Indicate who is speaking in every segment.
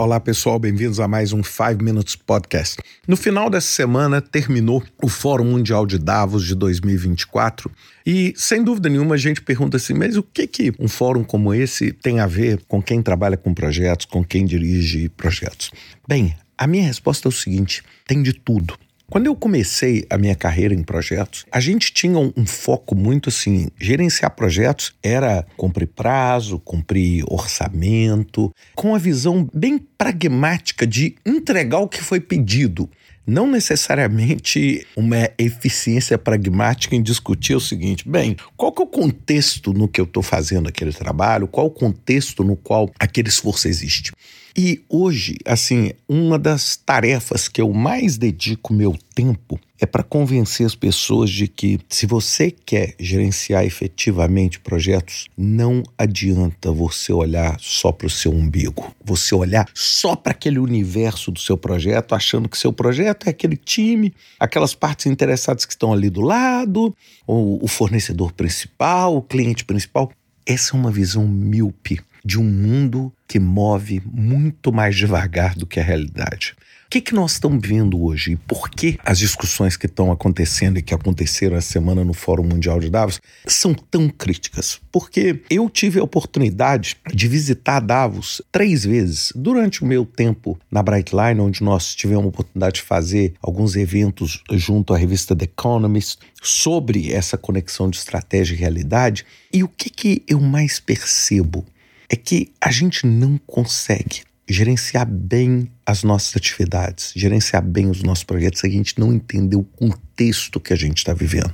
Speaker 1: Olá, pessoal, bem-vindos a mais um 5 Minutes Podcast. No final dessa semana terminou o Fórum Mundial de Davos de 2024 e, sem dúvida nenhuma, a gente pergunta assim: mas o que, que um fórum como esse tem a ver com quem trabalha com projetos, com quem dirige projetos? Bem, a minha resposta é o seguinte: tem de tudo. Quando eu comecei a minha carreira em projetos, a gente tinha um, um, foco muito assim: gerenciar projetos era cumprir prazo, cumprir orçamento, com a visão bem pragmática de entregar o que foi pedido. Não necessariamente uma eficiência pragmática em discutir o seguinte: bem, qual que é o contexto no que eu estou fazendo aquele trabalho, qual o contexto no qual aquele esforço existe. E hoje, assim, uma das tarefas que eu mais dedico meu tempo é para convencer as pessoas de que se você quer gerenciar efetivamente projetos, não adianta você olhar só para o seu umbigo, você olhar só para aquele universo do seu projeto, achando que seu projeto é aquele time, aquelas partes interessadas que estão ali do lado, ou o fornecedor principal, o cliente principal. Essa é uma visão míope de um mundo que move muito mais devagar do que a realidade. O que, que nós estamos vendo hoje e por que as discussões que estão acontecendo e que aconteceram essa semana no Fórum Mundial de Davos são tão críticas? Porque eu tive a oportunidade de visitar Davos três vezes durante o meu tempo na Brightline, onde nós tivemos a oportunidade de fazer alguns eventos junto à revista The Economist sobre essa conexão de estratégia e realidade. E o que, que eu mais percebo? É que a gente não consegue gerenciar bem as nossas atividades, gerenciar bem os nossos projetos, a gente não entendeu o contexto que a gente está vivendo.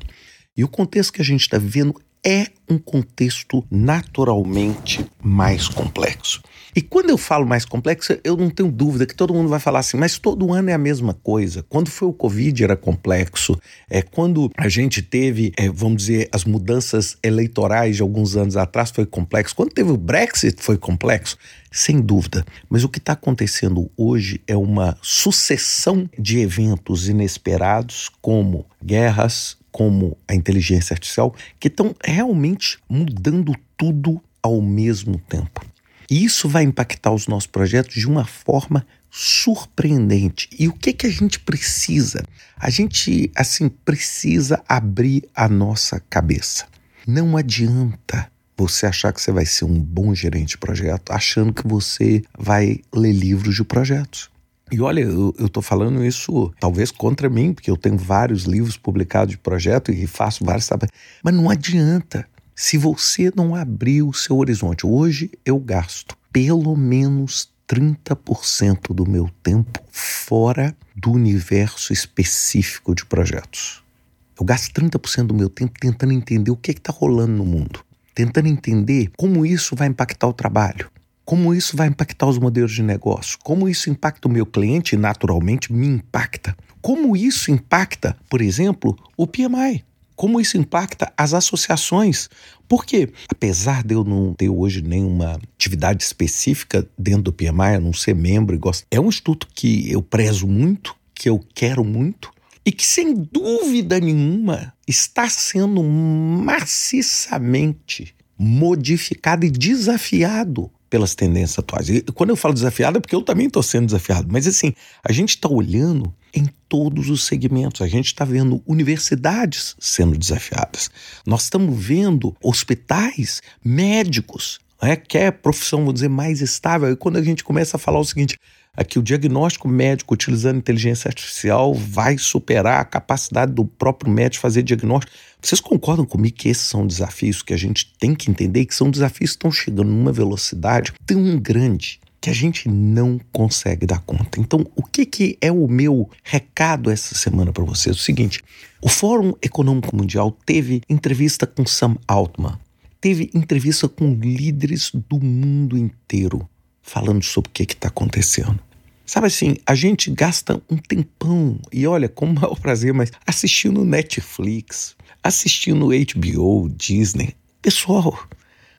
Speaker 1: E o contexto que a gente está vivendo é um contexto naturalmente mais complexo. E quando eu falo mais complexo, eu não tenho dúvida que todo mundo vai falar assim, mas todo ano é a mesma coisa. Quando foi o Covid era complexo. É, quando a gente teve, é, vamos dizer, as mudanças eleitorais de alguns anos atrás foi complexo. Quando teve o Brexit foi complexo. Sem dúvida. Mas o que está acontecendo hoje é uma sucessão de eventos inesperados, como guerras, como a inteligência artificial, que estão realmente mudando tudo ao mesmo tempo. E isso vai impactar os nossos projetos de uma forma surpreendente. E o que que a gente precisa? A gente assim precisa abrir a nossa cabeça. Não adianta você achar que você vai ser um bom gerente de projeto achando que você vai ler livros de projetos. E olha, eu, estou falando isso talvez contra mim, porque eu tenho vários livros publicados de projeto e faço vários trabalhos. Mas não adianta. Se você não abrir o seu horizonte, hoje eu gasto pelo menos 30% do meu tempo fora do universo específico de projetos. Eu gasto 30% do meu tempo tentando entender o que é está rolando no mundo, tentando entender como isso vai impactar o trabalho, como isso vai impactar os modelos de negócio, como isso impacta o meu cliente? E naturalmente me impacta, como isso impacta, por exemplo, o PMI como isso impacta as associações. Porque, apesar de eu não ter hoje nenhuma atividade específica dentro do PMI, não ser membro e gosto, é um instituto que eu prezo muito, que eu quero muito e que, sem dúvida nenhuma, está sendo maciçamente modificado e desafiado pelas tendências atuais. E quando eu falo desafiado é porque eu também estou sendo desafiado. Mas assim, a gente está olhando em todos os segmentos. A gente está vendo universidades sendo desafiadas. Nós estamos vendo hospitais, médicos, né, que é profissão, vou dizer, mais estável. E quando a gente começa a falar o seguinte, que o diagnóstico médico utilizando inteligência artificial vai superar a capacidade do próprio médico fazer diagnóstico. Vocês concordam comigo que esses são desafios que a gente tem que entender que são desafios que estão chegando numa velocidade tão grande que a gente não consegue dar conta. Então, o que, que é o meu recado essa semana para vocês? O seguinte: o Fórum Econômico Mundial teve entrevista com Sam Altman, teve entrevista com líderes do mundo inteiro falando sobre o que está acontecendo. Sabe assim, a gente gasta um tempão, e olha, com o maior prazer, mas assistindo Netflix, assistindo HBO, Disney. Pessoal,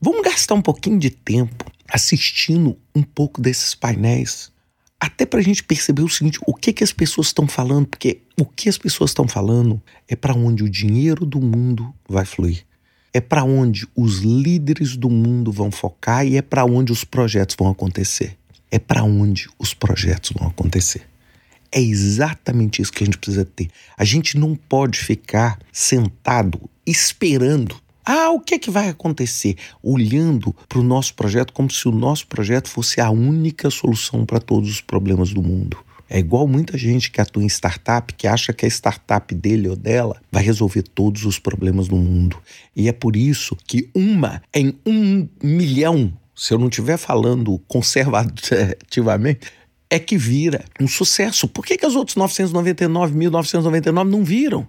Speaker 1: vamos gastar um pouquinho de tempo assistindo um pouco desses painéis, até para a gente perceber o seguinte: o que, que as pessoas estão falando, porque o que as pessoas estão falando é para onde o dinheiro do mundo vai fluir. É para onde os líderes do mundo vão focar e é para onde os projetos vão acontecer. é para onde os projetos vão acontecer. É exatamente isso que a gente precisa ter. A gente não pode ficar sentado esperando. Ah, o que é que vai acontecer? Olhando para o nosso projeto como se o nosso projeto fosse a única solução para todos os problemas do mundo. É igual muita gente que atua em startup que acha que a startup dele ou dela vai resolver todos os problemas do mundo. E é por isso que uma em um milhão, se eu não estiver falando conservativamente, é que vira um sucesso. Por que, que os outros 999, 1999 não viram?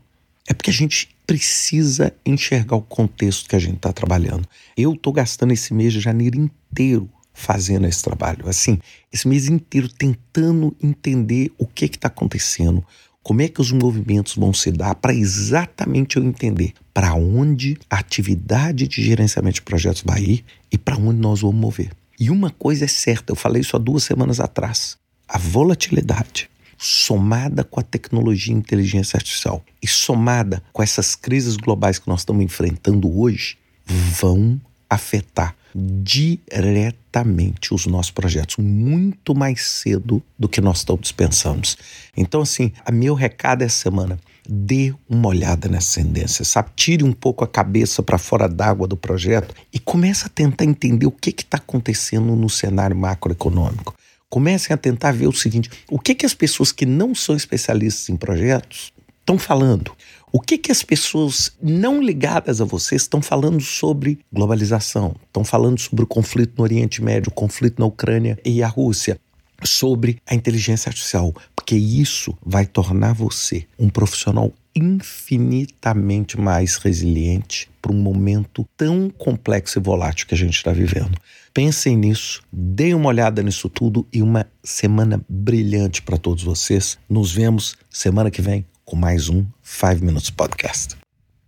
Speaker 1: É porque a gente precisa enxergar o contexto que a gente está trabalhando. Eu estou gastando esse mês de janeiro inteiro fazendo esse trabalho. Assim, esse mês inteiro tentando entender o que está acontecendo, como é que os movimentos vão se dar para exatamente eu entender para onde a atividade de gerenciamento de projetos vai ir e para onde nós vamos mover. E uma coisa é certa, eu falei isso há duas semanas atrás a volatilidade somada com a tecnologia e inteligência artificial e somada com essas crises globais que nós estamos enfrentando hoje, vão afetar diretamente os nossos projetos muito mais cedo do que nós estamos pensando. Então, assim, a meu recado essa semana, dê uma olhada nessa tendência, sabe? Tire um pouco a cabeça para fora d'água do projeto e comece a tentar entender o que está acontecendo no cenário macroeconômico. Comecem a tentar ver o seguinte: o que, que as pessoas que não são especialistas em projetos estão falando? O que, que as pessoas não ligadas a vocês estão falando sobre globalização? Estão falando sobre o conflito no Oriente Médio, o conflito na Ucrânia e a Rússia, sobre a inteligência artificial, porque isso vai tornar você um profissional infinitamente mais resiliente para um momento tão complexo e volátil que a gente está vivendo. Pensem nisso, deem uma olhada nisso tudo e uma semana brilhante para todos vocês. Nos vemos semana que vem com mais um 5 Minutes Podcast.